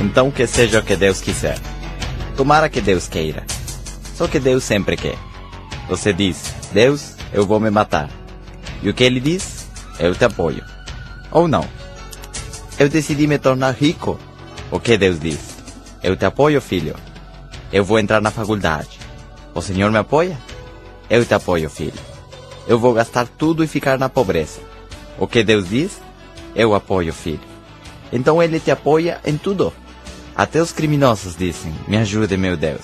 Então que seja o que Deus quiser. Tomara que Deus queira. Só que Deus sempre quer. Você diz, Deus, eu vou me matar. E o que ele diz? Eu te apoio. Ou não. Eu decidi me tornar rico. O que Deus diz? Eu te apoio, filho. Eu vou entrar na faculdade. O Senhor me apoia? Eu te apoio, filho. Eu vou gastar tudo e ficar na pobreza. O que Deus diz? Eu apoio, filho. Então ele te apoia em tudo. Até os criminosos dizem: Me ajude, meu Deus.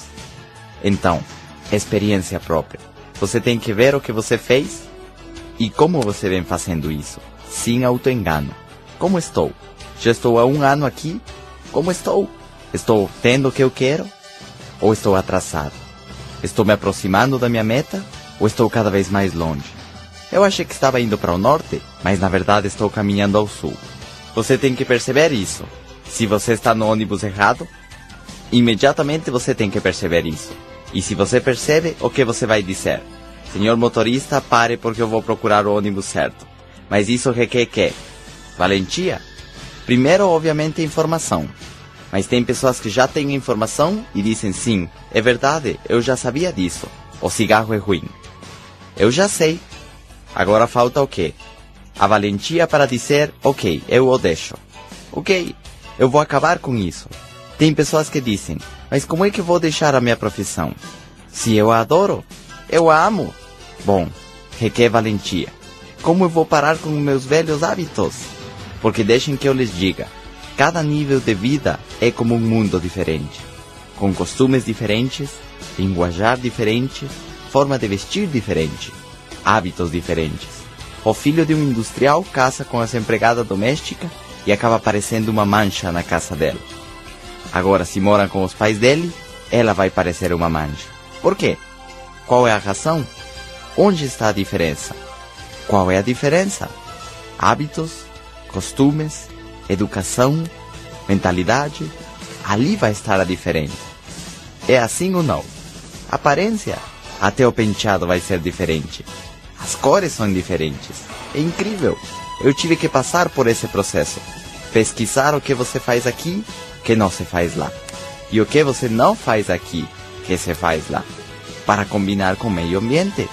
Então, experiência própria. Você tem que ver o que você fez e como você vem fazendo isso, sem autoengano. Como estou? Já estou há um ano aqui? Como estou? Estou tendo o que eu quero? Ou estou atrasado? Estou me aproximando da minha meta? Ou estou cada vez mais longe? Eu achei que estava indo para o norte, mas na verdade estou caminhando ao sul. Você tem que perceber isso. Se você está no ônibus errado, imediatamente você tem que perceber isso. E se você percebe, o que você vai dizer? Senhor motorista, pare porque eu vou procurar o ônibus certo. Mas isso requer que? Valentia? Primeiro, obviamente, informação. Mas tem pessoas que já têm informação e dizem sim, é verdade, eu já sabia disso. O cigarro é ruim. Eu já sei. Agora falta o quê? A valentia para dizer, ok, eu o deixo. Ok, eu vou acabar com isso. Tem pessoas que dizem, mas como é que vou deixar a minha profissão? Se eu a adoro, eu a amo. Bom, requer valentia. Como eu vou parar com meus velhos hábitos? Porque deixem que eu lhes diga, cada nível de vida é como um mundo diferente, com costumes diferentes, linguajar diferente, forma de vestir diferente, hábitos diferentes. O filho de um industrial casa com essa empregada doméstica e acaba parecendo uma mancha na casa dela. Agora, se mora com os pais dele, ela vai parecer uma mancha. Por quê? Qual é a razão? Onde está a diferença? Qual é a diferença? Hábitos, costumes, educação, mentalidade. Ali vai estar a diferença. É assim ou não? Aparência. Até o penteado vai ser diferente. As cores são diferentes. É incrível. Eu tive que passar por esse processo. Pesquisar o que você faz aqui, que não se faz lá. E o que você não faz aqui, que se faz lá. Para combinar com o meio ambiente.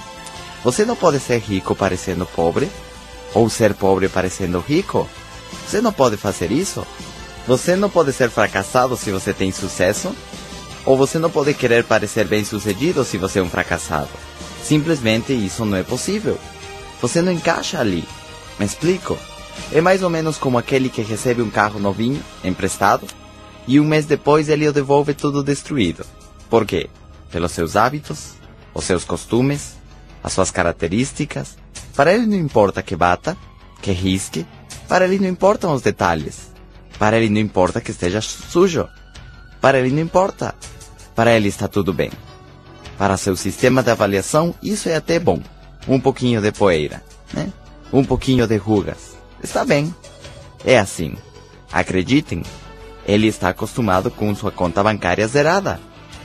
Você não pode ser rico parecendo pobre, ou ser pobre parecendo rico. Você não pode fazer isso. Você não pode ser fracassado se você tem sucesso, ou você não pode querer parecer bem sucedido se você é um fracassado. Simplesmente isso não é possível. Você não encaixa ali. Me explico? É mais ou menos como aquele que recebe um carro novinho, emprestado, e um mês depois ele o devolve tudo destruído. Por quê? Pelos seus hábitos, os seus costumes, as suas características. Para ele não importa que bata, que risque, para ele não importam os detalhes. Para ele não importa que esteja sujo. Para ele não importa. Para ele está tudo bem. Para seu sistema de avaliação, isso é até bom. Um pouquinho de poeira, né? Um pouquinho de rugas. Está bem. É assim. Acreditem, ele está acostumado com sua conta bancária zerada.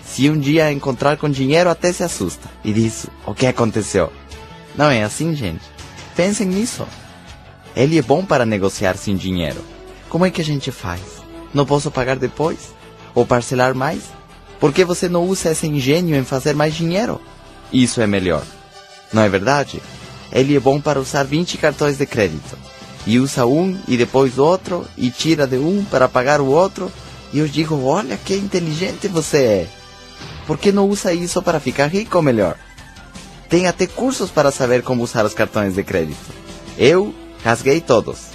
Se um dia encontrar com dinheiro, até se assusta e diz: O que aconteceu? Não é assim, gente. Pensem nisso. Ele é bom para negociar sem dinheiro. Como é que a gente faz? Não posso pagar depois? Ou parcelar mais? Por que você não usa esse engenho em fazer mais dinheiro? Isso é melhor. Não é verdade? Ele é bom para usar 20 cartões de crédito. E usa um e depois outro e tira de um para pagar o outro. E eu digo, olha que inteligente você é. Por que não usa isso para ficar rico melhor? Tem até cursos para saber como usar os cartões de crédito. Eu rasguei todos.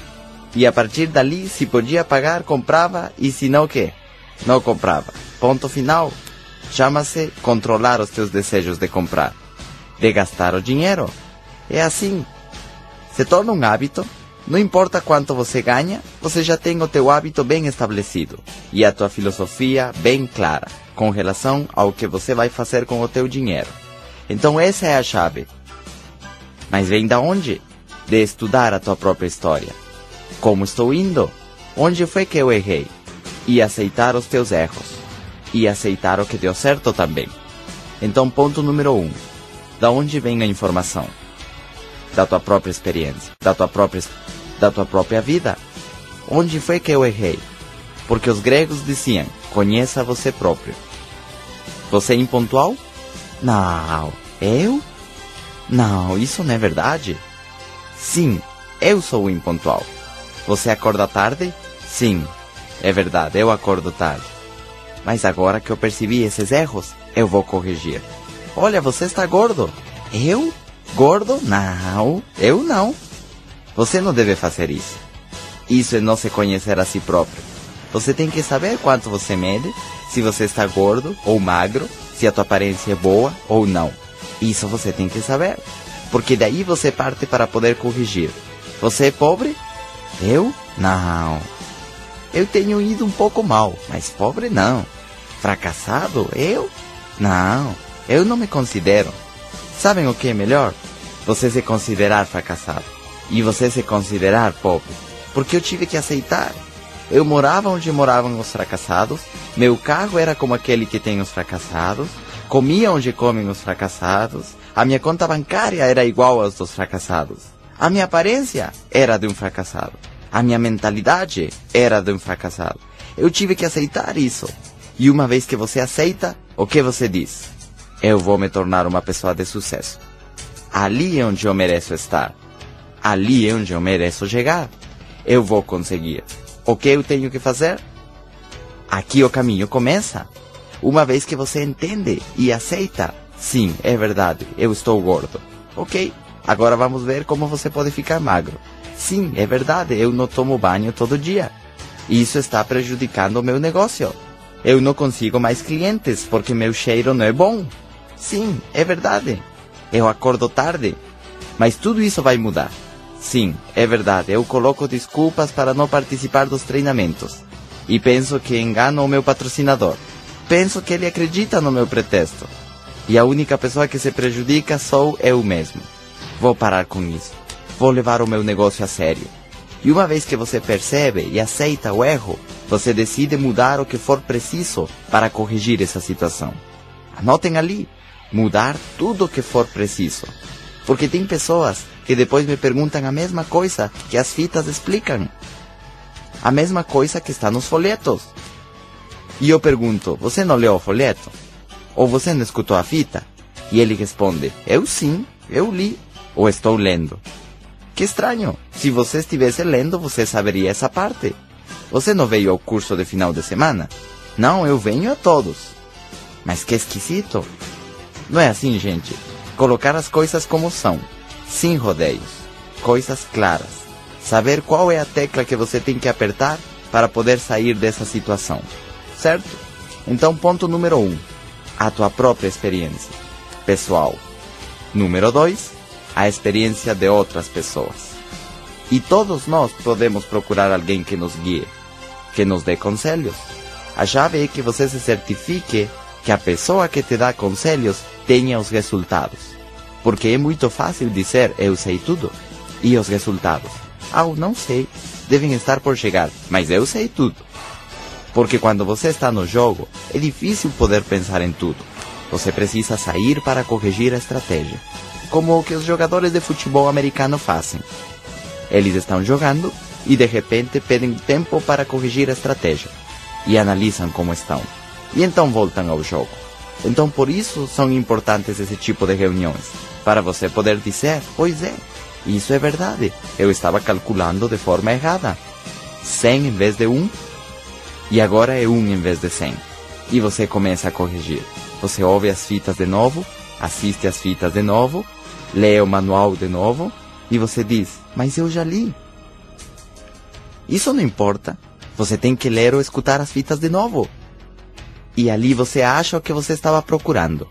E a partir dali, se podia pagar, comprava, e se não, o quê? Não comprava. Ponto final. Chama-se controlar os teus desejos de comprar, de gastar o dinheiro. É assim. Se torna um hábito. Não importa quanto você ganha, você já tem o teu hábito bem estabelecido e a tua filosofia bem clara com relação ao que você vai fazer com o teu dinheiro. Então essa é a chave. Mas vem da onde? De estudar a tua própria história. Como estou indo? Onde foi que eu errei? E aceitar os teus erros. E aceitar o que deu certo também. Então, ponto número um. Da onde vem a informação? Da tua própria experiência, da tua própria, da tua própria vida. Onde foi que eu errei? Porque os gregos diziam: conheça você próprio. Você é impontual? Não. Eu? Não, isso não é verdade. Sim, eu sou impontual. Você acorda tarde? Sim, é verdade, eu acordo tarde. Mas agora que eu percebi esses erros, eu vou corrigir. Olha, você está gordo. Eu? Gordo? Não, eu não. Você não deve fazer isso. Isso é não se conhecer a si próprio. Você tem que saber quanto você mede, se você está gordo ou magro, se a tua aparência é boa ou não. Isso você tem que saber. Porque daí você parte para poder corrigir. Você é pobre? Eu? Não. Eu tenho ido um pouco mal, mas pobre não. Fracassado? Eu? Não, eu não me considero. Sabem o que é melhor? Você se considerar fracassado e você se considerar pobre. Porque eu tive que aceitar. Eu morava onde moravam os fracassados, meu carro era como aquele que tem os fracassados, comia onde comem os fracassados, a minha conta bancária era igual aos dos fracassados. A minha aparência era de um fracassado. A minha mentalidade era de um fracassado. Eu tive que aceitar isso. E uma vez que você aceita, o que você diz? Eu vou me tornar uma pessoa de sucesso. Ali é onde eu mereço estar. Ali é onde eu mereço chegar. Eu vou conseguir. O que eu tenho que fazer? Aqui o caminho começa. Uma vez que você entende e aceita, sim, é verdade, eu estou gordo. Ok, agora vamos ver como você pode ficar magro. Sim, é verdade, eu não tomo banho todo dia. Isso está prejudicando o meu negócio. Eu não consigo mais clientes porque meu cheiro não é bom. Sim, é verdade. Eu acordo tarde. Mas tudo isso vai mudar. Sim, é verdade. Eu coloco desculpas para não participar dos treinamentos. E penso que engano o meu patrocinador. Penso que ele acredita no meu pretexto. E a única pessoa que se prejudica sou eu mesmo. Vou parar com isso. Vou levar o meu negócio a sério. E uma vez que você percebe e aceita o erro, você decide mudar o que for preciso para corrigir essa situação. Anotem ali, mudar tudo o que for preciso. Porque tem pessoas que depois me perguntam a mesma coisa que as fitas explicam. A mesma coisa que está nos folhetos. E eu pergunto, você não leu o folheto? Ou você não escutou a fita? E ele responde, eu sim, eu li, ou estou lendo. Que estranho, se você estivesse lendo, você saberia essa parte. Você não veio ao curso de final de semana? Não, eu venho a todos. Mas que esquisito. Não é assim, gente. Colocar as coisas como são, sem rodeios, coisas claras. Saber qual é a tecla que você tem que apertar para poder sair dessa situação. Certo? Então, ponto número 1. Um, a tua própria experiência pessoal. Número 2. A experiência de outras pessoas. E todos nós podemos procurar alguém que nos guie, que nos dê conselhos. A chave é que você se certifique que a pessoa que te dá conselhos tenha os resultados. Porque é muito fácil dizer eu sei tudo. E os resultados? Ah, não sei. Devem estar por chegar, mas eu sei tudo. Porque quando você está no jogo, é difícil poder pensar em tudo. Você precisa sair para corrigir a estratégia. Como o que os jogadores de futebol americano fazem. Eles estão jogando e de repente pedem tempo para corrigir a estratégia. E analisam como estão. E então voltam ao jogo. Então por isso são importantes esse tipo de reuniões. Para você poder dizer, pois é, isso é verdade. Eu estava calculando de forma errada. 100 em vez de 1. E agora é 1 em vez de 100. E você começa a corrigir. Você ouve as fitas de novo, assiste as fitas de novo, lê o manual de novo e você diz: Mas eu já li. Isso não importa. Você tem que ler ou escutar as fitas de novo. E ali você acha o que você estava procurando,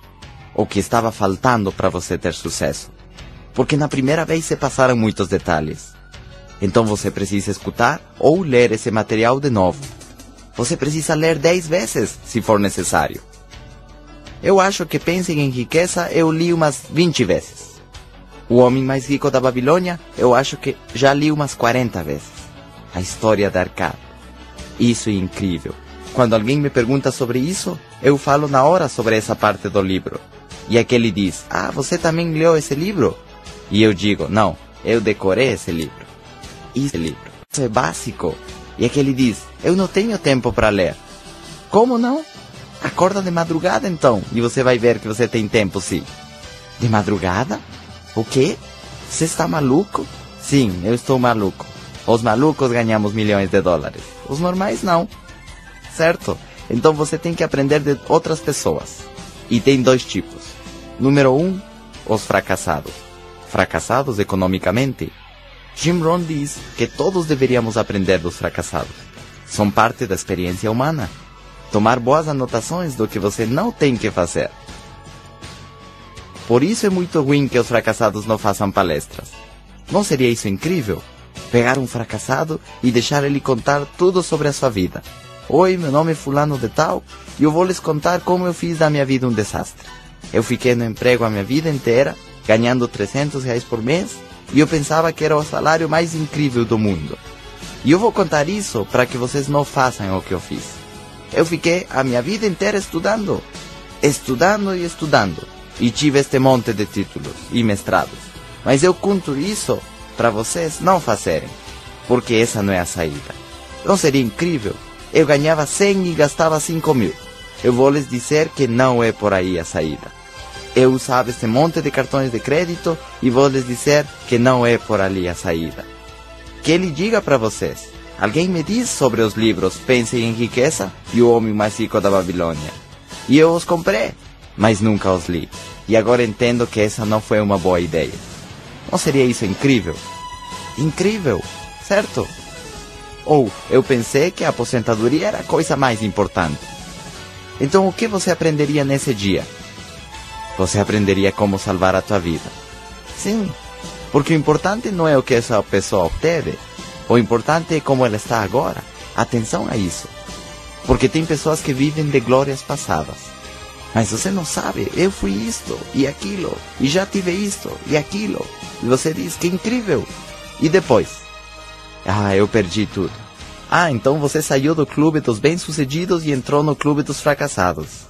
o que estava faltando para você ter sucesso. Porque na primeira vez se passaram muitos detalhes. Então você precisa escutar ou ler esse material de novo. Você precisa ler dez vezes, se for necessário. Eu acho que Pensem em Riqueza eu li umas 20 vezes. O Homem Mais Rico da Babilônia eu acho que já li umas 40 vezes. A história da Arcada. Isso é incrível. Quando alguém me pergunta sobre isso, eu falo na hora sobre essa parte do livro. E aquele diz: Ah, você também leu esse livro? E eu digo: Não, eu decorei esse livro. Esse livro. Isso é básico. E aquele diz: Eu não tenho tempo para ler. Como não? Acorda de madrugada então, e você vai ver que você tem tempo sim. De madrugada? O quê? Você está maluco? Sim, eu estou maluco. Os malucos ganhamos milhões de dólares. Os normais não. Certo? Então você tem que aprender de outras pessoas. E tem dois tipos. Número um, os fracassados. Fracassados economicamente. Jim Rohn diz que todos deveríamos aprender dos fracassados. São parte da experiência humana. Tomar boas anotações do que você não tem que fazer. Por isso é muito ruim que os fracassados não façam palestras. Não seria isso incrível? Pegar um fracassado e deixar ele contar tudo sobre a sua vida. Oi, meu nome é fulano de tal e eu vou lhes contar como eu fiz da minha vida um desastre. Eu fiquei no emprego a minha vida inteira, ganhando 300 reais por mês, e eu pensava que era o salário mais incrível do mundo. E eu vou contar isso para que vocês não façam o que eu fiz. Eu fiquei a minha vida inteira estudando, estudando e estudando, e tive este monte de títulos e mestrados. Mas eu conto isso para vocês não fazerem, porque essa não é a saída. Não seria incrível? Eu ganhava 100 e gastava 5 mil. Eu vou lhes dizer que não é por aí a saída. Eu usava esse monte de cartões de crédito e vou lhes dizer que não é por ali a saída. Que ele diga para vocês. Alguém me diz sobre os livros Pense em Riqueza e O Homem Mais Rico da Babilônia. E eu os comprei, mas nunca os li. E agora entendo que essa não foi uma boa ideia. Não seria isso incrível? Incrível, certo? Ou eu pensei que a aposentadoria era a coisa mais importante. Então o que você aprenderia nesse dia? Você aprenderia como salvar a tua vida. Sim, porque o importante não é o que essa pessoa obteve, o importante é como ela está agora. Atenção a isso. Porque tem pessoas que vivem de glórias passadas. Mas você não sabe, eu fui isto e aquilo, e já tive isto e aquilo. E você diz que incrível. E depois? Ah, eu perdi tudo. Ah, então você saiu do clube dos bem-sucedidos e entrou no clube dos fracassados.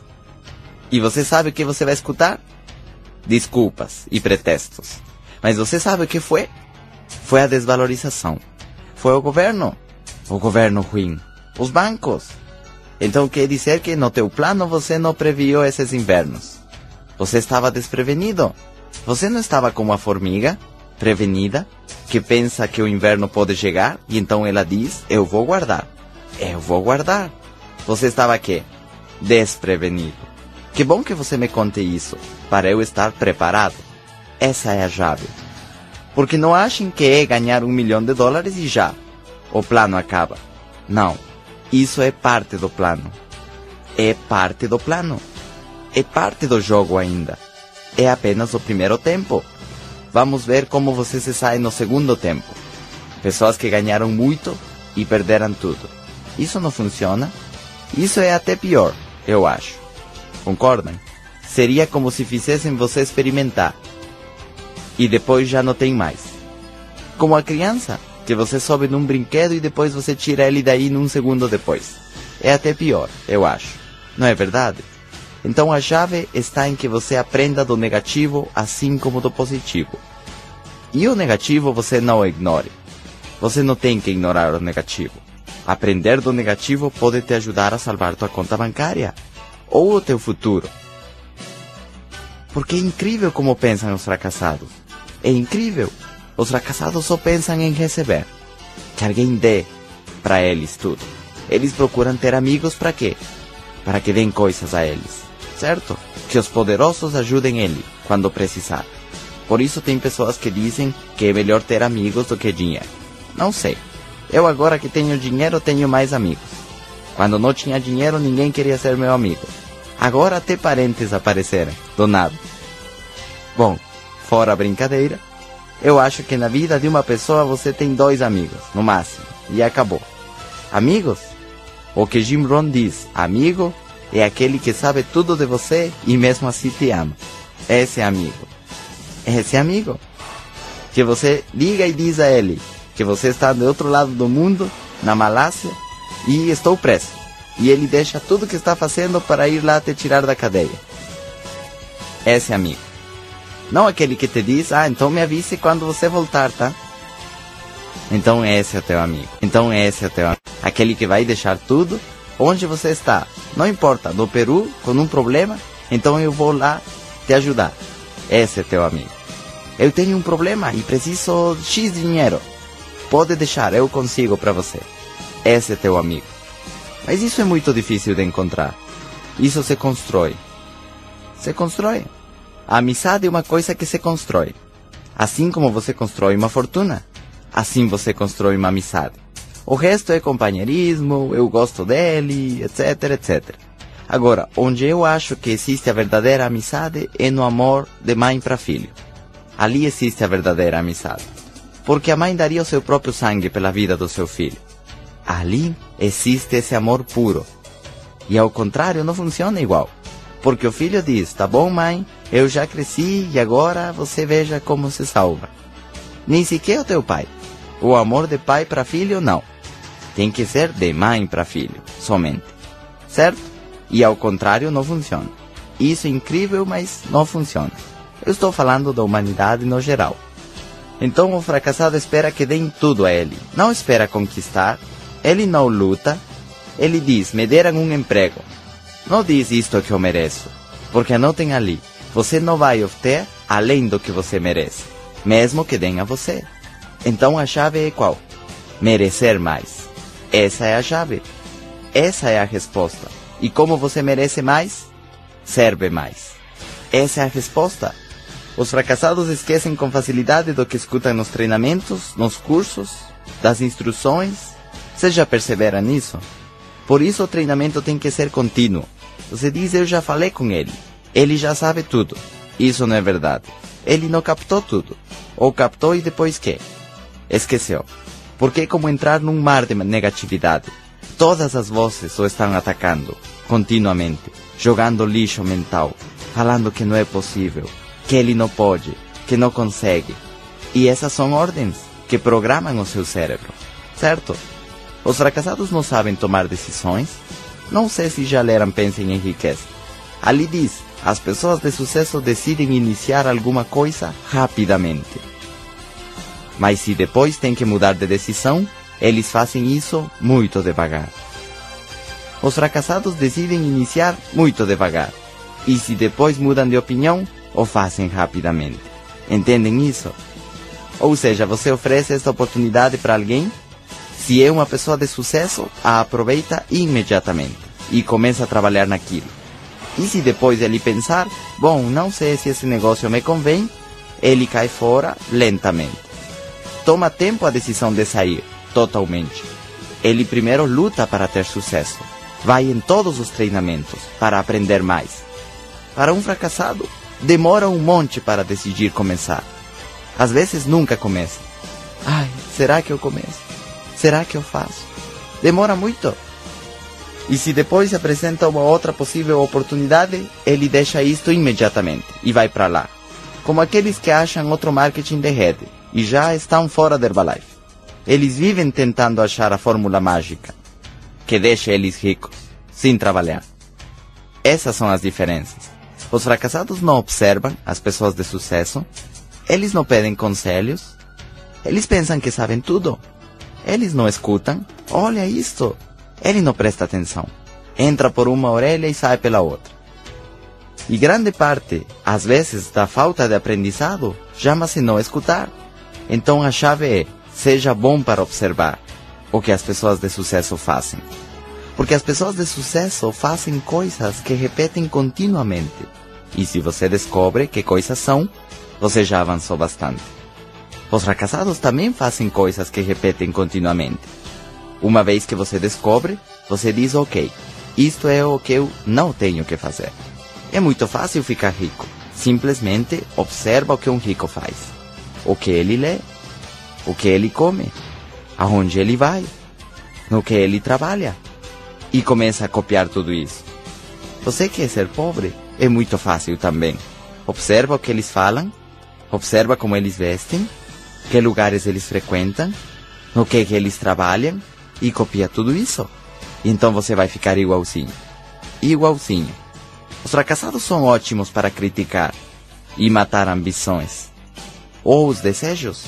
E você sabe o que você vai escutar? Desculpas e pretextos. Mas você sabe o que foi? Foi a desvalorização. Foi o governo. O governo ruim. Os bancos. Então quer dizer que no teu plano você não previu esses invernos. Você estava desprevenido. Você não estava como a formiga, prevenida, que pensa que o inverno pode chegar e então ela diz: Eu vou guardar. Eu vou guardar. Você estava aqui, desprevenido. Que bom que você me conte isso, para eu estar preparado. Essa é a chave. Porque não achem que é ganhar um milhão de dólares e já. O plano acaba. Não. Isso é parte do plano. É parte do plano. É parte do jogo ainda. É apenas o primeiro tempo. Vamos ver como você se sai no segundo tempo. Pessoas que ganharam muito e perderam tudo. Isso não funciona? Isso é até pior, eu acho. Concordam? Seria como se fizessem você experimentar. E depois já não tem mais. Como a criança, que você sobe num brinquedo e depois você tira ele daí num segundo depois. É até pior, eu acho. Não é verdade? Então a chave está em que você aprenda do negativo assim como do positivo. E o negativo você não ignore. Você não tem que ignorar o negativo. Aprender do negativo pode te ajudar a salvar tua conta bancária ou o teu futuro. Porque é incrível como pensam os fracassados. É incrível. Os fracassados só pensam em receber. Que alguém dê para eles tudo. Eles procuram ter amigos para quê? Para que deem coisas a eles. Certo? Que os poderosos ajudem ele quando precisar. Por isso tem pessoas que dizem que é melhor ter amigos do que dinheiro. Não sei. Eu agora que tenho dinheiro tenho mais amigos. Quando não tinha dinheiro ninguém queria ser meu amigo. Agora até parentes apareceram, do nada. Bom, fora a brincadeira, eu acho que na vida de uma pessoa você tem dois amigos, no máximo, e acabou. Amigos? O que Jim Rohn diz, amigo é aquele que sabe tudo de você e mesmo assim te ama. Esse amigo. Esse amigo. Que você liga e diz a ele que você está do outro lado do mundo, na Malásia, e estou preso e ele deixa tudo que está fazendo para ir lá te tirar da cadeia. Esse amigo. Não aquele que te diz, ah, então me avise quando você voltar, tá? Então esse é teu amigo. Então esse é teu amigo. Aquele que vai deixar tudo onde você está. Não importa, no Peru, com um problema, então eu vou lá te ajudar. Esse é teu amigo. Eu tenho um problema e preciso de X dinheiro. Pode deixar, eu consigo para você. Esse é teu amigo. Mas isso é muito difícil de encontrar. Isso se constrói. Se constrói. A amizade é uma coisa que se constrói. Assim como você constrói uma fortuna, assim você constrói uma amizade. O resto é companheirismo, eu gosto dele, etc, etc. Agora, onde eu acho que existe a verdadeira amizade é no amor de mãe para filho. Ali existe a verdadeira amizade. Porque a mãe daria o seu próprio sangue pela vida do seu filho. Ali existe esse amor puro. E ao contrário, não funciona igual. Porque o filho diz: Tá bom, mãe, eu já cresci e agora você veja como se salva. Nem sequer o teu pai. O amor de pai para filho, não. Tem que ser de mãe para filho, somente. Certo? E ao contrário, não funciona. Isso é incrível, mas não funciona. Eu estou falando da humanidade no geral. Então o fracassado espera que deem tudo a ele. Não espera conquistar. Ele não luta. Ele diz: me deram um emprego. Não diz isto que eu mereço. Porque anotem ali: você não vai obter além do que você merece, mesmo que deem a você. Então a chave é qual? Merecer mais. Essa é a chave. Essa é a resposta. E como você merece mais, serve mais. Essa é a resposta. Os fracassados esquecem com facilidade do que escutam nos treinamentos, nos cursos, das instruções. Vocês já perceberam nisso? Por isso o treinamento tem que ser contínuo. Você diz, eu já falei com ele. Ele já sabe tudo. Isso não é verdade. Ele não captou tudo. Ou captou e depois que? Esqueceu. Porque é como entrar num mar de negatividade. Todas as vozes o estão atacando, continuamente, jogando lixo mental, falando que não é possível, que ele não pode, que não consegue. E essas são ordens que programam o seu cérebro, certo? Os fracassados não sabem tomar decisões? Não sei se já leram Pensem em Riqueza. Ali diz, as pessoas de sucesso decidem iniciar alguma coisa rapidamente mas se depois tem que mudar de decisão, eles fazem isso muito devagar. Os fracassados decidem iniciar muito devagar, e se depois mudam de opinião, o fazem rapidamente. Entendem isso? Ou seja, você oferece esta oportunidade para alguém, se é uma pessoa de sucesso, a aproveita imediatamente e começa a trabalhar naquilo. E se depois ele pensar, bom, não sei se esse negócio me convém, ele cai fora lentamente toma tempo a decisão de sair, totalmente. Ele primeiro luta para ter sucesso. Vai em todos os treinamentos para aprender mais. Para um fracassado, demora um monte para decidir começar. Às vezes nunca começa. Ai, será que eu começo? Será que eu faço? Demora muito. E se depois se apresenta uma outra possível oportunidade, ele deixa isto imediatamente e vai para lá. Como aqueles que acham outro marketing de rede e já estão fora da Herbalife. Eles vivem tentando achar a fórmula mágica que deixa eles ricos, sem trabalhar. Essas são as diferenças. Os fracassados não observam as pessoas de sucesso, eles não pedem conselhos, eles pensam que sabem tudo, eles não escutam, olha isto, ele não presta atenção, entra por uma orelha e sai pela outra. E grande parte, às vezes, da falta de aprendizado chama-se não escutar. Então a chave é: seja bom para observar o que as pessoas de sucesso fazem. Porque as pessoas de sucesso fazem coisas que repetem continuamente. E se você descobre que coisas são, você já avançou bastante. Os fracassados também fazem coisas que repetem continuamente. Uma vez que você descobre, você diz: Ok, isto é o que eu não tenho que fazer. É muito fácil ficar rico. Simplesmente observa o que um rico faz o que ele lê, o que ele come, aonde ele vai, no que ele trabalha. E começa a copiar tudo isso. Você quer ser pobre? É muito fácil também. Observa o que eles falam, observa como eles vestem, que lugares eles frequentam, no que, que eles trabalham e copia tudo isso. E então você vai ficar igualzinho. Igualzinho. Os fracassados são ótimos para criticar e matar ambições ou os desejos.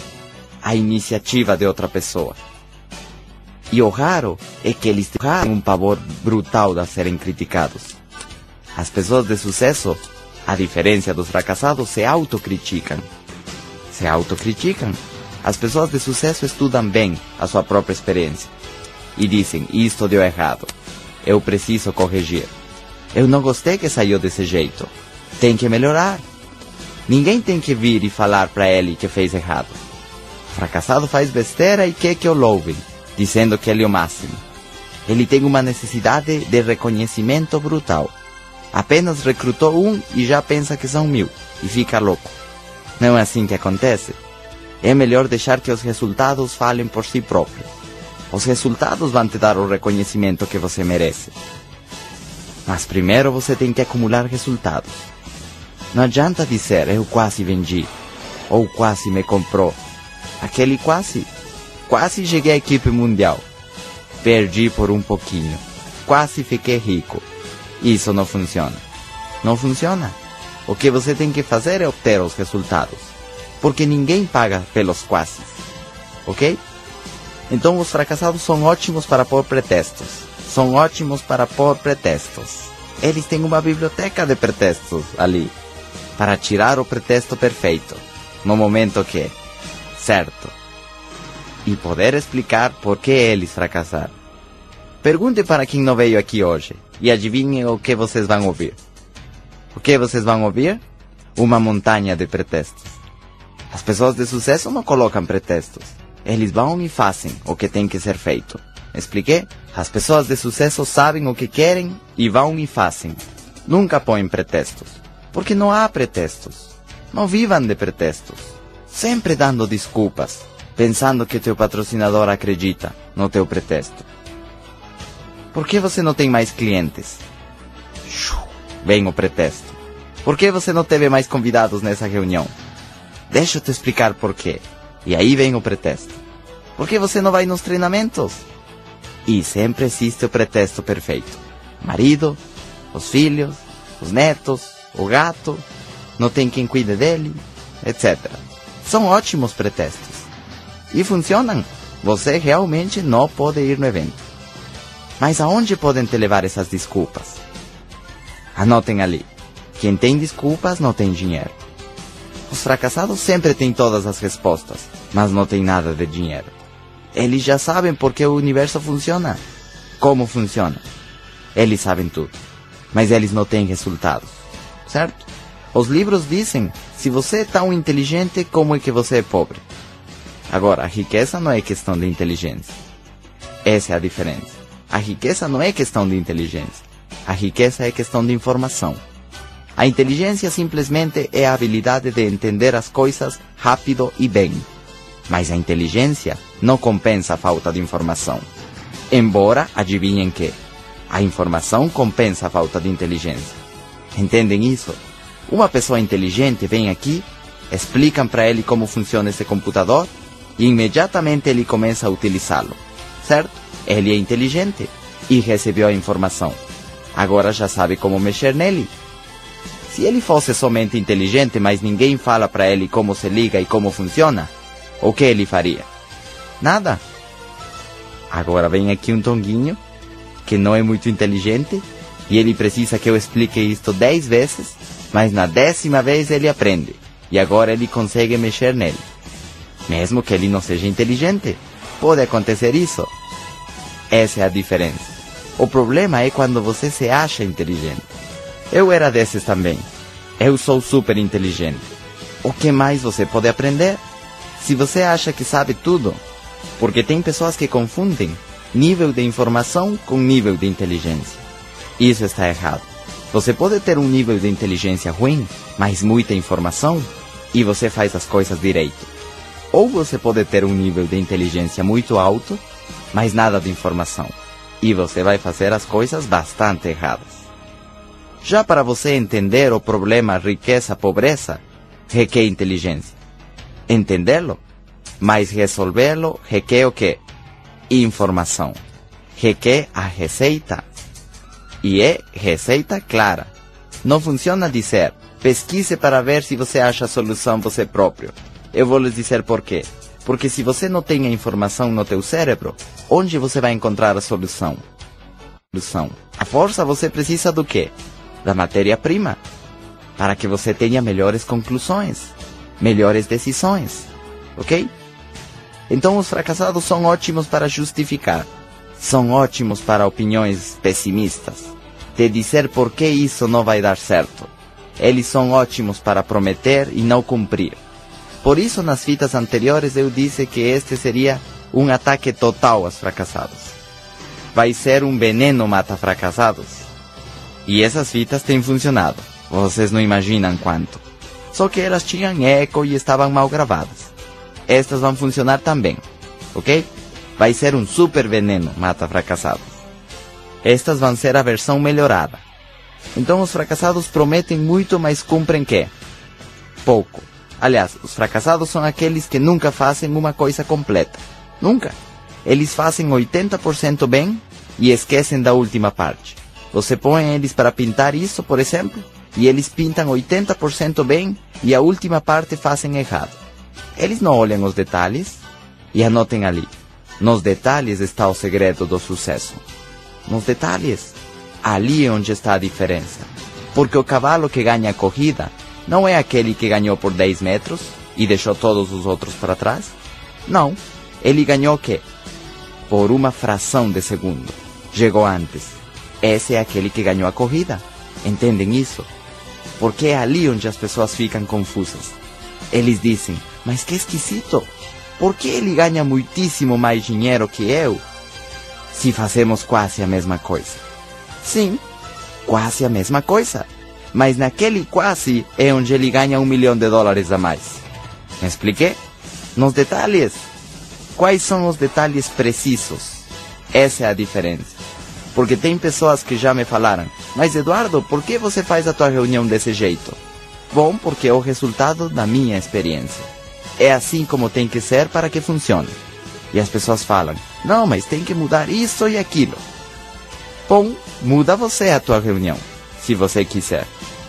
a iniciativa de outra pessoa. E o raro é que eles têm um pavor brutal de serem criticados. As pessoas de sucesso, a diferença dos fracassados, se autocriticam. Se autocriticam. As pessoas de sucesso estudam bem a sua própria experiência e dizem: Isto deu errado. Eu preciso corrigir. Eu não gostei que saiu desse jeito. Tem que melhorar. Ninguém tem que vir e falar para ele que fez errado. O fracassado faz besteira e quer que o louvem, dizendo que ele é o máximo. Ele tem uma necessidade de reconhecimento brutal. Apenas recrutou um e já pensa que são mil, e fica louco. Não é assim que acontece. É melhor deixar que os resultados falem por si próprios. Os resultados vão te dar o reconhecimento que você merece. Mas primeiro você tem que acumular resultados. Não adianta dizer eu quase vendi, ou quase me comprou. Aquele quase, quase cheguei à equipe mundial. Perdi por um pouquinho. Quase fiquei rico. Isso não funciona. Não funciona. O que você tem que fazer é obter os resultados. Porque ninguém paga pelos quase. Ok? Então os fracassados são ótimos para pôr pretextos. São ótimos para pôr pretextos. Eles têm uma biblioteca de pretextos ali para tirar o pretexto perfeito, no momento que, certo, e poder explicar por que eles fracassaram. Pergunte para quem não veio aqui hoje e adivinhe o que vocês vão ouvir. O que vocês vão ouvir? Uma montanha de pretextos. As pessoas de sucesso não colocam pretextos. Eles vão e fazem o que tem que ser feito. Expliquei? As pessoas de sucesso sabem o que querem e vão e fazem. Nunca põem pretextos. Porque não há pretextos. Não vivam de pretextos. Sempre dando desculpas, pensando que teu patrocinador acredita no teu pretexto. Por que você não tem mais clientes? Vem o pretexto. Por que você não teve mais convidados nessa reunião? Deixa eu te explicar por quê. E aí vem o pretexto. Por que você não vai nos treinamentos? E sempre existe o pretexto perfeito. Marido, os filhos, os netos, o gato, não tem quem cuide dele, etc. São ótimos pretextos. E funcionam. Você realmente não pode ir no evento. Mas aonde podem te levar essas desculpas? Anotem ali. Quem tem desculpas não tem dinheiro. Os fracassados sempre têm todas as respostas, mas não tem nada de dinheiro. Eles já sabem porque o universo funciona. Como funciona. Eles sabem tudo, mas eles não têm resultados certo? Os livros dizem: se você é tão inteligente, como é que você é pobre? Agora, a riqueza não é questão de inteligência. Essa é a diferença. A riqueza não é questão de inteligência. A riqueza é questão de informação. A inteligência simplesmente é a habilidade de entender as coisas rápido e bem. Mas a inteligência não compensa a falta de informação. Embora, adivinhem que, a informação compensa a falta de inteligência. Entendem isso? Uma pessoa inteligente vem aqui, explicam para ele como funciona esse computador e imediatamente ele começa a utilizá-lo. Certo? Ele é inteligente e recebeu a informação. Agora já sabe como mexer nele. Se ele fosse somente inteligente, mas ninguém fala para ele como se liga e como funciona, o que ele faria? Nada. Agora vem aqui um tonguinho que não é muito inteligente e ele precisa que eu explique isto dez vezes, mas na décima vez ele aprende. E agora ele consegue mexer nele. Mesmo que ele não seja inteligente, pode acontecer isso. Essa é a diferença. O problema é quando você se acha inteligente. Eu era desses também. Eu sou super inteligente. O que mais você pode aprender? Se você acha que sabe tudo, porque tem pessoas que confundem nível de informação com nível de inteligência. Isso está errado. Você pode ter um nível de inteligência ruim, mas muita informação, e você faz as coisas direito. Ou você pode ter um nível de inteligência muito alto, mas nada de informação, e você vai fazer as coisas bastante erradas. Já para você entender o problema riqueza-pobreza, requer inteligência. Entendê-lo, mas resolvê-lo requer o quê? Informação. Requer a receita e é receita clara. Não funciona dizer, pesquise para ver se você acha a solução você próprio. Eu vou lhes dizer por quê. Porque se você não tem a informação no teu cérebro, onde você vai encontrar a solução? Solução. A força você precisa do quê? Da matéria-prima. Para que você tenha melhores conclusões, melhores decisões. Ok? Então os fracassados são ótimos para justificar. São ótimos para opiniões pessimistas. De dizer por que isso não vai dar certo. Eles são ótimos para prometer e não cumprir. Por isso, nas fitas anteriores, eu disse que este seria um ataque total aos fracassados. Vai ser um veneno mata fracassados. E essas fitas têm funcionado. Vocês não imaginam quanto. Só que elas tinham eco e estavam mal gravadas. Estas vão funcionar também, ok? Vai ser um super veneno mata fracassados. Estas vão ser a versão melhorada. Então os fracassados prometem muito, mas cumprem que? Pouco. Aliás, os fracassados são aqueles que nunca fazem uma coisa completa. Nunca. Eles fazem 80% bem e esquecem da última parte. Você põe eles para pintar isso, por exemplo, e eles pintam 80% bem e a última parte fazem errado. Eles não olham os detalhes e anotem ali. Nos detalhes está o segredo do sucesso. Nos detalhes. Ali é onde está a diferença. Porque o cavalo que ganha a corrida não é aquele que ganhou por 10 metros e deixou todos os outros para trás? Não. Ele ganhou o quê? Por uma fração de segundo. Chegou antes. Esse é aquele que ganhou a corrida. Entendem isso? Porque é ali onde as pessoas ficam confusas. Eles dizem, mas que esquisito. Por que ele ganha muitíssimo mais dinheiro que eu? Se fazemos quase a mesma coisa. Sim, quase a mesma coisa mas naquele quase é onde ele ganha um milhão de dólares a mais. Me expliquei? Nos detalhes. Quais são os detalhes precisos? Essa é a diferença. Porque tem pessoas que já me falaram, mas Eduardo, por que você faz a tua reunião desse jeito? Bom, porque é o resultado da minha experiência. É assim como tem que ser para que funcione. E as pessoas falam, não, mas tem que mudar isso e aquilo. Bom, muda você a tua reunião, se você quiser.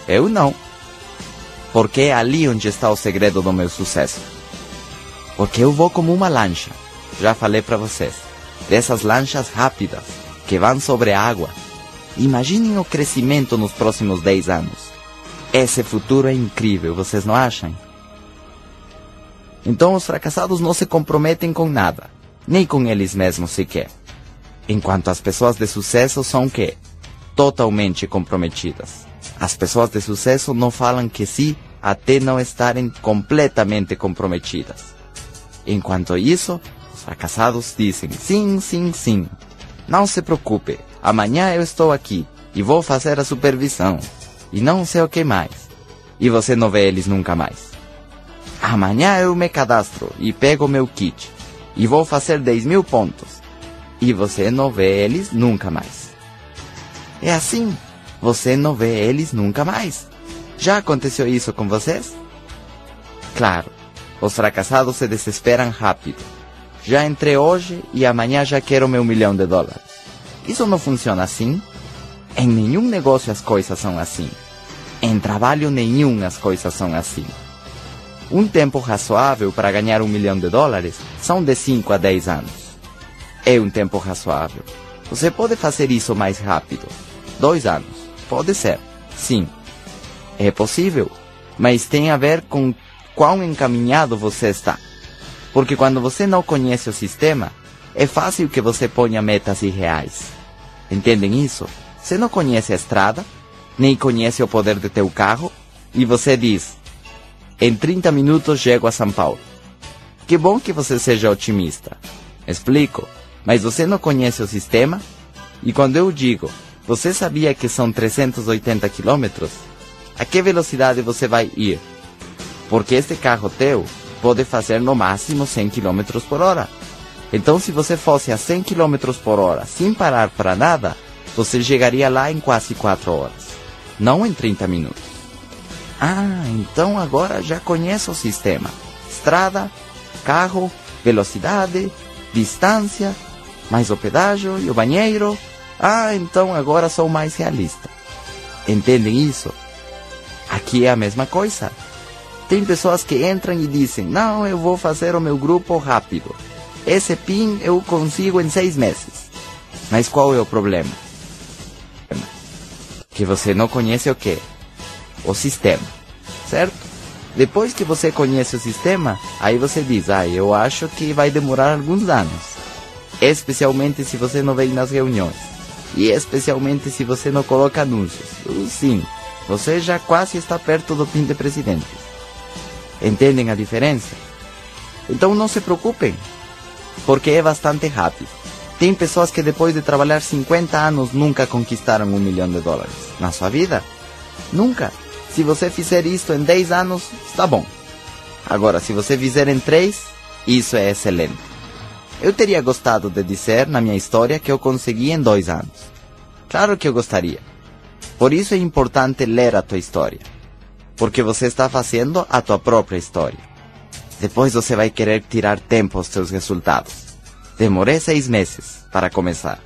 Eu não. Porque é ali onde está o segredo do meu sucesso. Porque eu vou como uma lancha. Já falei para vocês. Dessas lanchas rápidas que vão sobre a água. Imaginem o crescimento nos próximos 10 anos. Esse futuro é incrível, vocês não acham? Então os fracassados não se comprometem com nada, nem com eles mesmos sequer. Enquanto as pessoas de sucesso são o quê? Totalmente comprometidas. As pessoas de sucesso não falam que sim até não estarem completamente comprometidas. Enquanto isso, os fracassados dizem sim, sim, sim. Não se preocupe, amanhã eu estou aqui e vou fazer a supervisão. E não sei o que mais. E você não vê eles nunca mais. Amanhã eu me cadastro e pego meu kit e vou fazer 10 mil pontos. E você não vê eles nunca mais. É assim você não vê eles nunca mais. Já aconteceu isso com vocês? Claro, os fracassados se desesperam rápido. Já entrei hoje e amanhã já quero meu milhão de dólares. Isso não funciona assim? Em nenhum negócio as coisas são assim. Em trabalho nenhum as coisas são assim. Um tempo razoável para ganhar um milhão de dólares são de 5 a 10 anos. É um tempo razoável. Você pode fazer isso mais rápido. Dois anos. Pode ser, sim. É possível, mas tem a ver com quão encaminhado você está. Porque quando você não conhece o sistema, é fácil que você ponha metas irreais. Entendem isso? Você não conhece a estrada, nem conhece o poder de teu carro, e você diz: em 30 minutos chego a São Paulo. Que bom que você seja otimista. Explico, mas você não conhece o sistema, e quando eu digo você sabia que são 380 quilômetros? A que velocidade você vai ir? Porque este carro teu pode fazer no máximo 100 km por hora. Então, se você fosse a 100 km por hora sem parar para nada, você chegaria lá em quase 4 horas, não em 30 minutos. Ah, então agora já conheço o sistema: estrada, carro, velocidade, distância, mais o pedágio e o banheiro ah, então agora sou mais realista. Entendem isso? Aqui é a mesma coisa. Tem pessoas que entram e dizem: Não, eu vou fazer o meu grupo rápido. Esse PIN eu consigo em seis meses. Mas qual é o problema? Que você não conhece o que? O sistema, certo? Depois que você conhece o sistema, aí você diz: Ah, eu acho que vai demorar alguns anos. Especialmente se você não vem nas reuniões. E especialmente se você não coloca anúncios. Sim, você já quase está perto do PIN de presidente. Entendem a diferença? Então não se preocupem, porque é bastante rápido. Tem pessoas que depois de trabalhar 50 anos nunca conquistaram um milhão de dólares. Na sua vida? Nunca. Se você fizer isto em 10 anos, está bom. Agora, se você fizer em 3, isso é excelente. Eu teria gostado de dizer na minha história que eu consegui em dois anos. Claro que eu gostaria. Por isso é importante ler a tua história porque você está fazendo a tua própria história. Depois você vai querer tirar tempo aos seus resultados. Demorei seis meses para começar.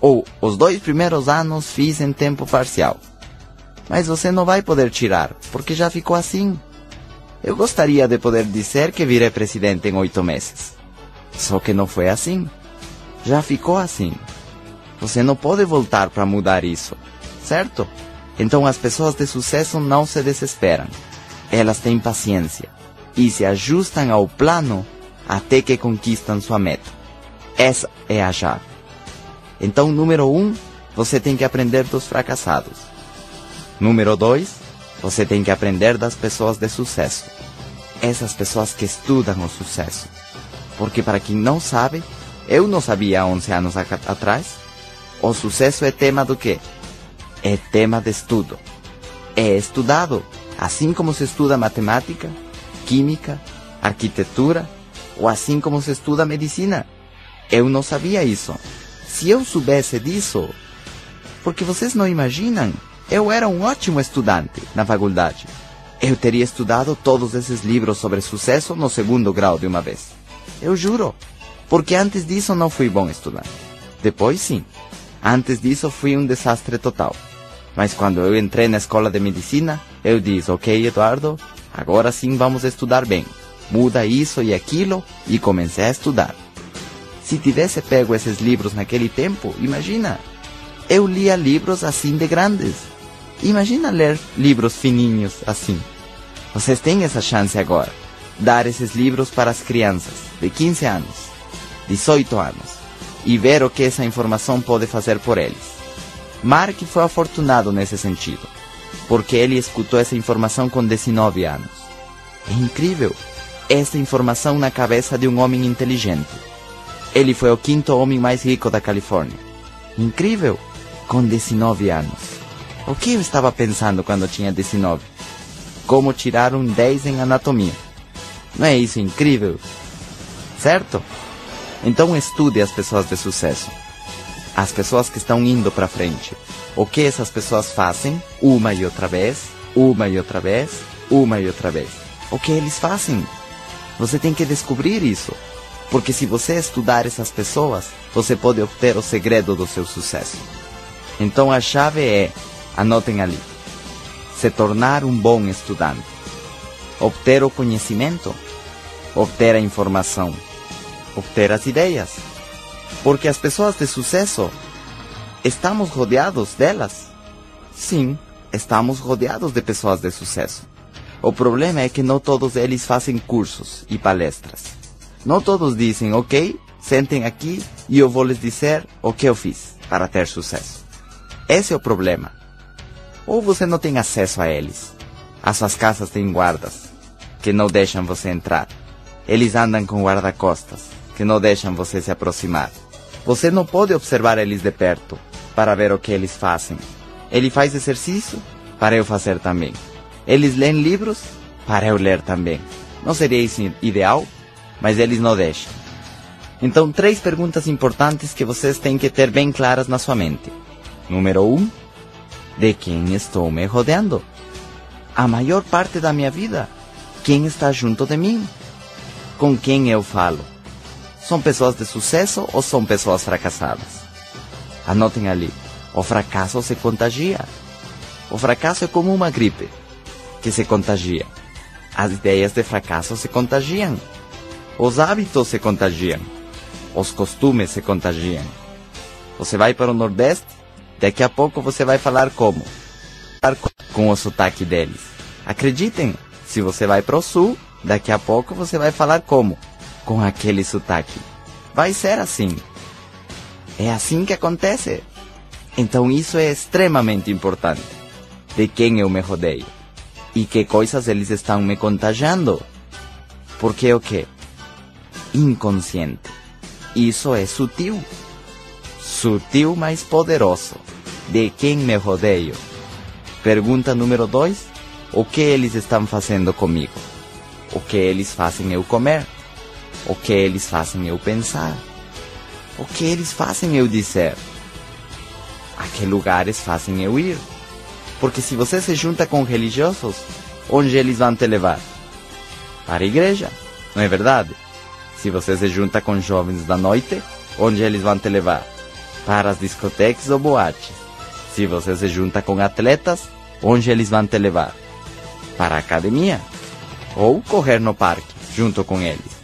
Ou os dois primeiros anos fiz em tempo parcial. Mas você não vai poder tirar, porque já ficou assim. Eu gostaria de poder dizer que virei presidente em oito meses. Só que não foi assim. Já ficou assim. Você não pode voltar para mudar isso, certo? Então as pessoas de sucesso não se desesperam. Elas têm paciência e se ajustam ao plano até que conquistam sua meta. Essa é a chave. Então, número um, você tem que aprender dos fracassados. Número dois, você tem que aprender das pessoas de sucesso. Essas pessoas que estudam o sucesso. Porque para quem não sabe, eu não sabia há 11 anos atrás, o sucesso é tema do quê? é tema de estudo. É estudado, assim como se estuda matemática, química, arquitetura, ou assim como se estuda medicina. Eu não sabia isso. Se eu soubesse disso, porque vocês não imaginam, eu era um ótimo estudante na faculdade. Eu teria estudado todos esses livros sobre sucesso no segundo grau de uma vez. Eu juro. Porque antes disso não fui bom estudante. Depois sim. Antes disso fui um desastre total. Mas quando eu entrei na escola de medicina, eu disse, ok, Eduardo, agora sim vamos estudar bem. Muda isso e aquilo e comecei a estudar. Se tivesse pego esses livros naquele tempo, imagina. Eu lia livros assim de grandes. Imagina ler livros fininhos assim. Vocês têm essa chance agora. Dar esses livros para as crianças de 15 anos, 18 anos e ver o que essa informação pode fazer por eles. Mark foi afortunado nesse sentido, porque ele escutou essa informação com 19 anos. É incrível essa informação na cabeça de um homem inteligente. Ele foi o quinto homem mais rico da Califórnia. Incrível! Com 19 anos. O que eu estava pensando quando tinha 19? Como tirar um 10 em anatomia. Não é isso incrível? Certo? Então estude as pessoas de sucesso as pessoas que estão indo para frente. O que essas pessoas fazem uma e outra vez, uma e outra vez, uma e outra vez. O que eles fazem? Você tem que descobrir isso. Porque se você estudar essas pessoas, você pode obter o segredo do seu sucesso. Então a chave é, anotem ali, se tornar um bom estudante, obter o conhecimento, obter a informação, obter as ideias porque as pessoas de sucesso, estamos rodeados delas? Sim, estamos rodeados de pessoas de sucesso. O problema é que não todos eles fazem cursos e palestras. Não todos dizem, ok, sentem aqui e eu vou lhes dizer o que eu fiz para ter sucesso. Esse é o problema. Ou você não tem acesso a eles. As suas casas têm guardas que não deixam você entrar. Eles andam com guarda-costas que não deixam você se aproximar. Você não pode observar eles de perto para ver o que eles fazem. Ele faz exercício para eu fazer também. Eles leem livros para eu ler também. Não seria isso ideal? Mas eles não deixam. Então, três perguntas importantes que vocês têm que ter bem claras na sua mente. Número um, de quem estou me rodeando? A maior parte da minha vida, quem está junto de mim? Com quem eu falo? São pessoas de sucesso ou são pessoas fracassadas? Anotem ali. O fracasso se contagia. O fracasso é como uma gripe que se contagia. As ideias de fracasso se contagiam. Os hábitos se contagiam. Os costumes se contagiam. Você vai para o Nordeste, daqui a pouco você vai falar como? Com o sotaque deles. Acreditem, se você vai para o Sul, daqui a pouco você vai falar como? Com aquele sotaque. Vai ser assim. É assim que acontece. Então isso é extremamente importante. De quem eu me rodeio. E que coisas eles estão me contagiando. Porque o que? Inconsciente. Isso é sutil. Sutil, mas poderoso. De quem me rodeio? Pergunta número 2. O que eles estão fazendo comigo? O que eles fazem eu comer? O que eles fazem eu pensar? O que eles fazem eu dizer? A que lugares fazem eu ir? Porque se você se junta com religiosos, onde eles vão te levar? Para a igreja, não é verdade? Se você se junta com jovens da noite, onde eles vão te levar? Para as discotecas ou boates. Se você se junta com atletas, onde eles vão te levar? Para a academia. Ou correr no parque, junto com eles.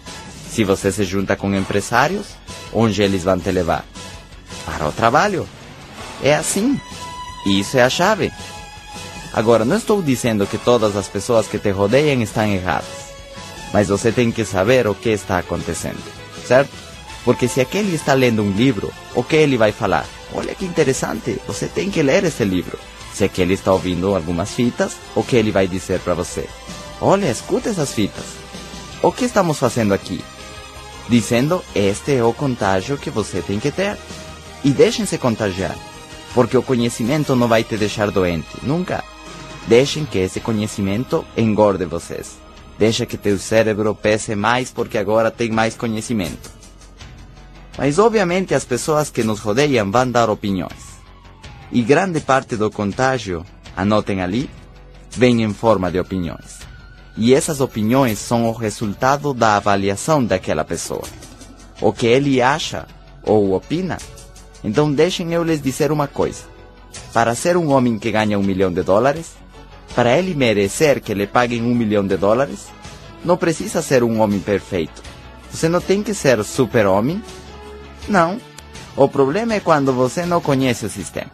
Se você se junta com empresários, onde eles vão te levar? Para o trabalho. É assim. Isso é a chave. Agora, não estou dizendo que todas as pessoas que te rodeiam estão erradas. Mas você tem que saber o que está acontecendo, certo? Porque se aquele está lendo um livro, o que ele vai falar? Olha que interessante, você tem que ler esse livro. Se aquele está ouvindo algumas fitas, o que ele vai dizer para você? Olha, escuta essas fitas. O que estamos fazendo aqui? Dizendo, este é o contágio que você tem que ter. E deixem-se contagiar, porque o conhecimento não vai te deixar doente, nunca. Deixem que esse conhecimento engorde vocês. Deixa que teu cérebro pese mais porque agora tem mais conhecimento. Mas obviamente as pessoas que nos rodeiam vão dar opiniões. E grande parte do contágio, anotem ali, vem em forma de opiniões. E essas opiniões são o resultado da avaliação daquela pessoa. O que ele acha ou opina. Então deixem eu lhes dizer uma coisa. Para ser um homem que ganha um milhão de dólares, para ele merecer que lhe paguem um milhão de dólares, não precisa ser um homem perfeito. Você não tem que ser super-homem. Não. O problema é quando você não conhece o sistema.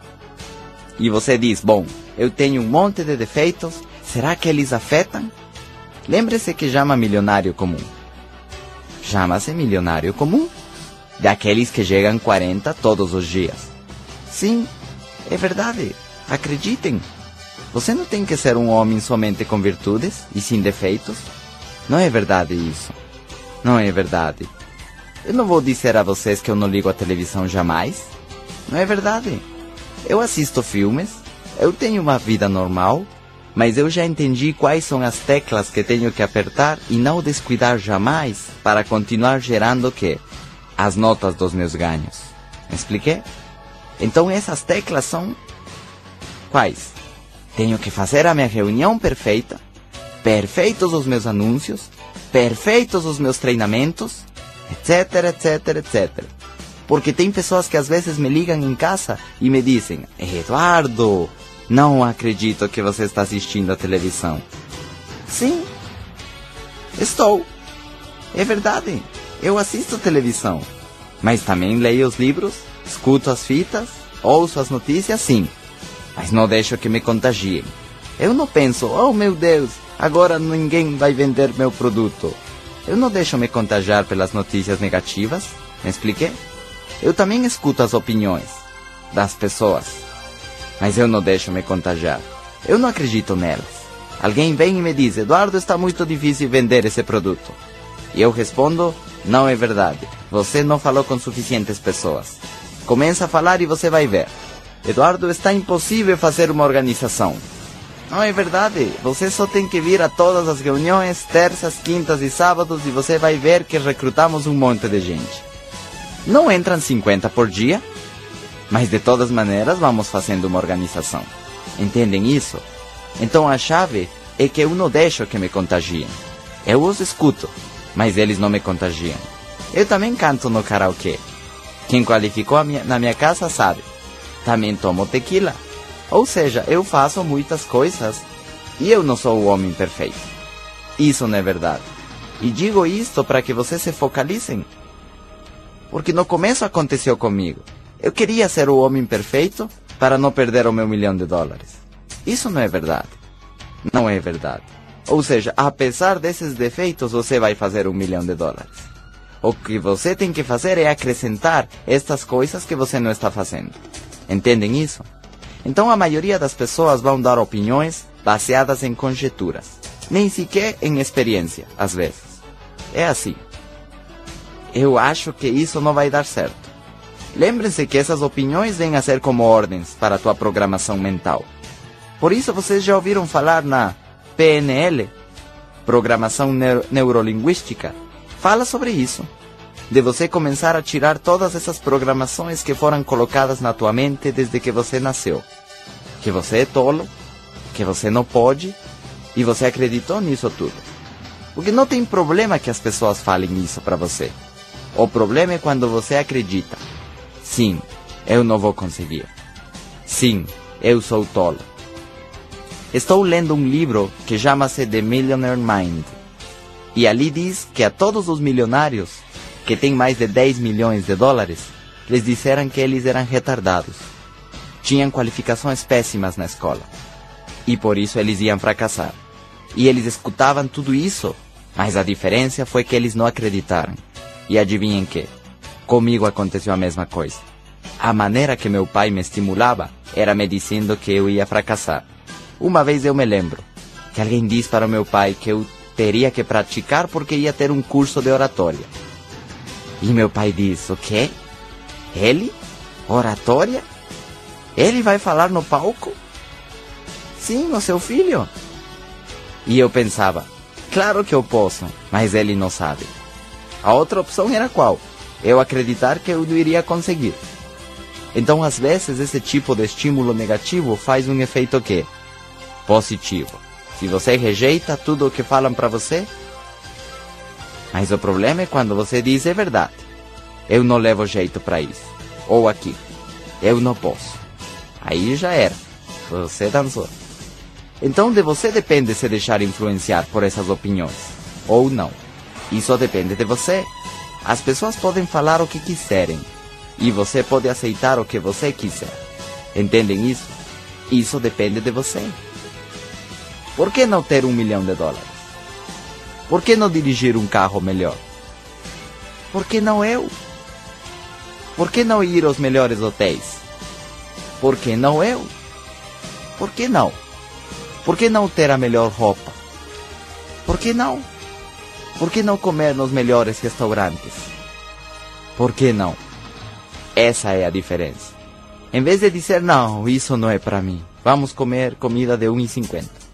E você diz, bom, eu tenho um monte de defeitos, será que eles afetam? Lembre-se que chama milionário comum. Chama-se milionário comum. Daqueles que chegam 40 todos os dias. Sim, é verdade. Acreditem. Você não tem que ser um homem somente com virtudes e sem defeitos. Não é verdade isso. Não é verdade. Eu não vou dizer a vocês que eu não ligo a televisão jamais. Não é verdade. Eu assisto filmes, eu tenho uma vida normal, mas eu já entendi quais são as teclas que tenho que apertar e não descuidar jamais para continuar gerando o que? As notas dos meus ganhos. Me expliquei? Então essas teclas são quais? Tenho que fazer a minha reunião perfeita, perfeitos os meus anúncios, perfeitos os meus treinamentos, etc, etc, etc. Porque tem pessoas que às vezes me ligam em casa e me dizem: Eduardo, não acredito que você está assistindo a televisão. Sim, estou. É verdade, eu assisto televisão. Mas também leio os livros, escuto as fitas, ouço as notícias, sim mas não deixo que me contagiem. Eu não penso, oh meu Deus, agora ninguém vai vender meu produto. Eu não deixo me contagiar pelas notícias negativas, me expliquei? Eu também escuto as opiniões das pessoas, mas eu não deixo me contagiar. Eu não acredito nelas. Alguém vem e me diz, Eduardo, está muito difícil vender esse produto. E eu respondo, não é verdade. Você não falou com suficientes pessoas. Começa a falar e você vai ver. Eduardo, está impossível fazer uma organização. Não é verdade. Você só tem que vir a todas as reuniões, terças, quintas e sábados, e você vai ver que recrutamos um monte de gente. Não entram 50 por dia, mas de todas maneiras vamos fazendo uma organização. Entendem isso? Então a chave é que eu não deixo que me contagiem. Eu os escuto, mas eles não me contagiam. Eu também canto no karaokê. Quem qualificou minha, na minha casa sabe também tomo tequila. Ou seja, eu faço muitas coisas e eu não sou o homem perfeito. Isso não é verdade. E digo isto para que vocês se focalizem. Porque no começo aconteceu comigo. Eu queria ser o homem perfeito para não perder o meu milhão de dólares. Isso não é verdade. Não é verdade. Ou seja, apesar desses defeitos, você vai fazer um milhão de dólares. O que você tem que fazer é acrescentar estas coisas que você não está fazendo. Entendem isso? Então a maioria das pessoas vão dar opiniões baseadas em conjecturas, nem sequer em experiência, às vezes. É assim. Eu acho que isso não vai dar certo. Lembrem-se que essas opiniões vêm a ser como ordens para a tua programação mental. Por isso vocês já ouviram falar na PNL, Programação Neuro Neurolinguística, fala sobre isso. De você começar a tirar todas essas programações que foram colocadas na tua mente desde que você nasceu. Que você é tolo, que você não pode, e você acreditou nisso tudo. Porque não tem problema que as pessoas falem isso para você. O problema é quando você acredita. Sim, eu não vou conseguir. Sim, eu sou tolo. Estou lendo um livro que chama-se The Millionaire Mind. E ali diz que a todos os milionários que têm mais de 10 milhões de dólares, lhes disseram que eles eram retardados. Tinham qualificações péssimas na escola. E por isso eles iam fracassar. E eles escutavam tudo isso, mas a diferença foi que eles não acreditaram. E adivinhem que? Comigo aconteceu a mesma coisa. A maneira que meu pai me estimulava era me dizendo que eu ia fracassar. Uma vez eu me lembro que alguém disse para meu pai que eu teria que praticar porque ia ter um curso de oratória. E meu pai disse: O quê? Ele? Oratória? Ele vai falar no palco? Sim, o seu filho. E eu pensava: Claro que eu posso, mas ele não sabe. A outra opção era qual? Eu acreditar que eu iria conseguir. Então, às vezes, esse tipo de estímulo negativo faz um efeito que positivo. Se você rejeita tudo o que falam para você, mas o problema é quando você diz é verdade. Eu não levo jeito para isso. Ou aqui. Eu não posso. Aí já era. Você dançou. Então de você depende se deixar influenciar por essas opiniões. Ou não. Isso depende de você. As pessoas podem falar o que quiserem. E você pode aceitar o que você quiser. Entendem isso? Isso depende de você. Por que não ter um milhão de dólares? Por que não dirigir um carro melhor? Por que não eu? Por que não ir aos melhores hotéis? Por que não eu? Por que não? Por que não ter a melhor roupa? Por que não? Por que não comer nos melhores restaurantes? Por que não? Essa é a diferença. Em vez de dizer, não, isso não é para mim, vamos comer comida de 1,50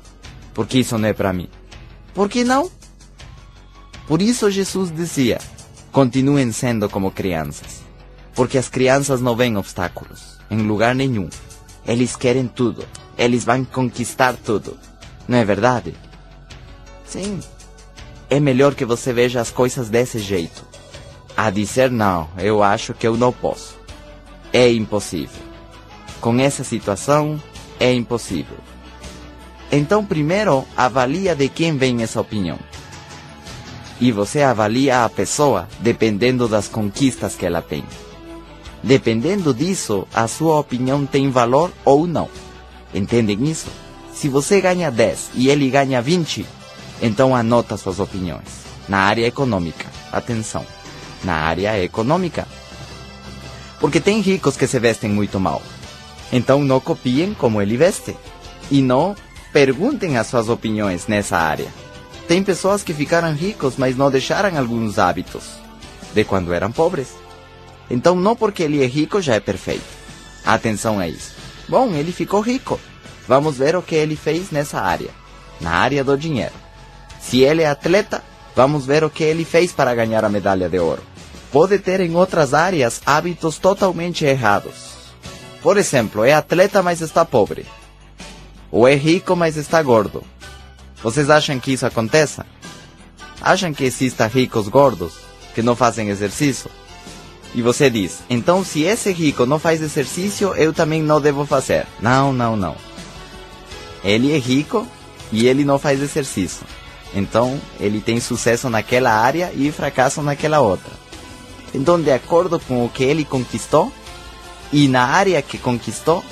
porque isso não é para mim. Por que não? Por isso Jesus dizia: continuem sendo como crianças, porque as crianças não veem obstáculos em lugar nenhum. Eles querem tudo, eles vão conquistar tudo. Não é verdade? Sim. É melhor que você veja as coisas desse jeito. A dizer não, eu acho que eu não posso. É impossível. Com essa situação, é impossível. Então, primeiro, avalia de quem vem essa opinião. E você avalia a pessoa dependendo das conquistas que ela tem. Dependendo disso, a sua opinião tem valor ou não. Entendem isso? Se você ganha 10 e ele ganha 20, então anota suas opiniões. Na área econômica. Atenção. Na área econômica. Porque tem ricos que se vestem muito mal. Então não copiem como ele veste. E não Perguntem as suas opiniões nessa área. Tem pessoas que ficaram ricos, mas não deixaram alguns hábitos de quando eram pobres. Então, não porque ele é rico já é perfeito. Atenção a isso. Bom, ele ficou rico. Vamos ver o que ele fez nessa área, na área do dinheiro. Se ele é atleta, vamos ver o que ele fez para ganhar a medalha de ouro. Pode ter em outras áreas hábitos totalmente errados. Por exemplo, é atleta, mas está pobre. Ou é rico, mas está gordo. Vocês acham que isso aconteça? Acham que existam ricos gordos que não fazem exercício? E você diz, então se esse rico não faz exercício, eu também não devo fazer. Não, não, não. Ele é rico e ele não faz exercício. Então, ele tem sucesso naquela área e fracasso naquela outra. Então, de acordo com o que ele conquistou e na área que conquistou,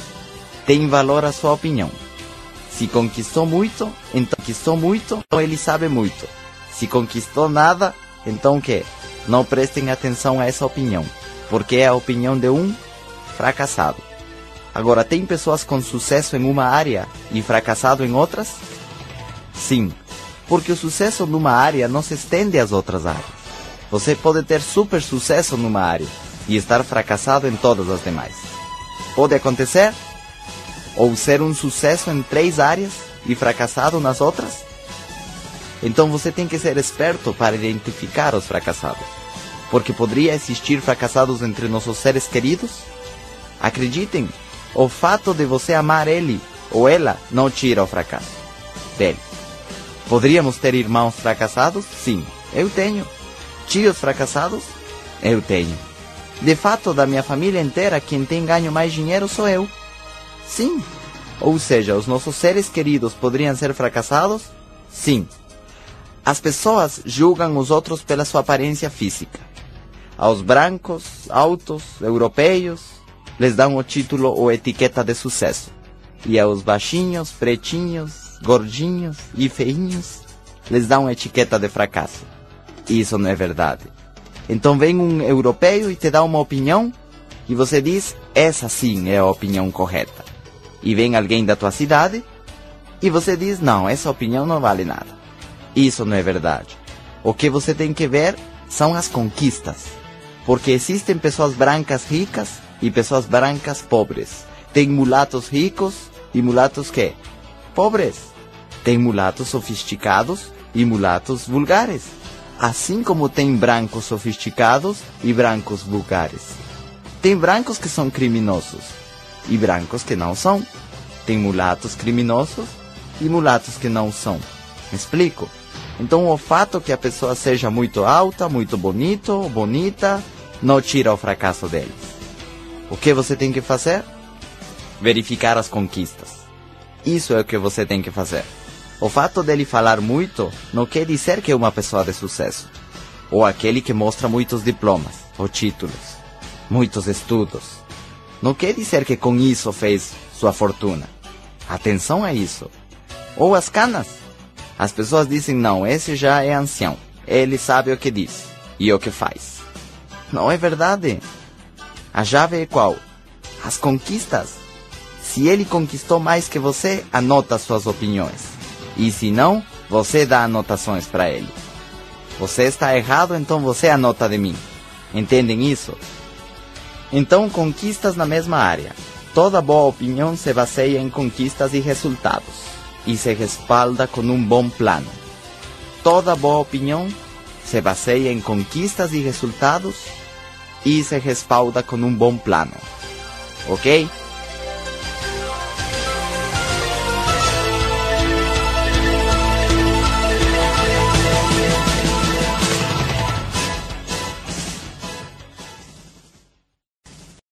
tem valor a sua opinião. Se conquistou muito, então conquistou muito, então ele sabe muito. Se conquistou nada, então que? Não prestem atenção a essa opinião, porque é a opinião de um fracassado. Agora, tem pessoas com sucesso em uma área e fracassado em outras? Sim, porque o sucesso numa área não se estende às outras áreas. Você pode ter super sucesso numa área e estar fracassado em todas as demais. Pode acontecer? Ou ser um sucesso em três áreas e fracassado nas outras? Então você tem que ser esperto para identificar os fracassados. Porque poderia existir fracassados entre nossos seres queridos? Acreditem, o fato de você amar ele ou ela não tira o fracasso dele. Poderíamos ter irmãos fracassados? Sim, eu tenho. Tios fracassados? Eu tenho. De fato, da minha família inteira, quem tem ganho mais dinheiro sou eu. Sim. Ou seja, os nossos seres queridos poderiam ser fracassados? Sim. As pessoas julgam os outros pela sua aparência física. Aos brancos, altos, europeus, lhes dão o título ou etiqueta de sucesso. E aos baixinhos, pretinhos, gordinhos e feinhos, lhes dão etiqueta de fracasso. Isso não é verdade. Então vem um europeu e te dá uma opinião e você diz, essa sim é a opinião correta. E vem alguém da tua cidade e você diz, não, essa opinião não vale nada. Isso não é verdade. O que você tem que ver são as conquistas. Porque existem pessoas brancas ricas e pessoas brancas pobres. Tem mulatos ricos e mulatos que? Pobres. Tem mulatos sofisticados e mulatos vulgares, assim como tem brancos sofisticados e brancos vulgares. Tem brancos que são criminosos e brancos que não são. Tem mulatos criminosos e mulatos que não são. Me explico? Então o fato que a pessoa seja muito alta, muito bonito, bonita, não tira o fracasso deles. O que você tem que fazer? Verificar as conquistas. Isso é o que você tem que fazer. O fato dele falar muito não quer dizer que é uma pessoa de sucesso. Ou aquele que mostra muitos diplomas ou títulos, muitos estudos. Não quer dizer que com isso fez sua fortuna. Atenção a isso. Ou as canas. As pessoas dizem, não, esse já é ancião. Ele sabe o que diz e o que faz. Não é verdade. A chave é qual? As conquistas. Se ele conquistou mais que você, anota suas opiniões. E se não, você dá anotações para ele. Você está errado, então você anota de mim. Entendem isso? Então, conquistas na mesma área. Toda boa opinião se baseia em conquistas e resultados e se respalda com um bom plano. Toda boa opinião se baseia em conquistas e resultados e se respalda com um bom plano. Ok?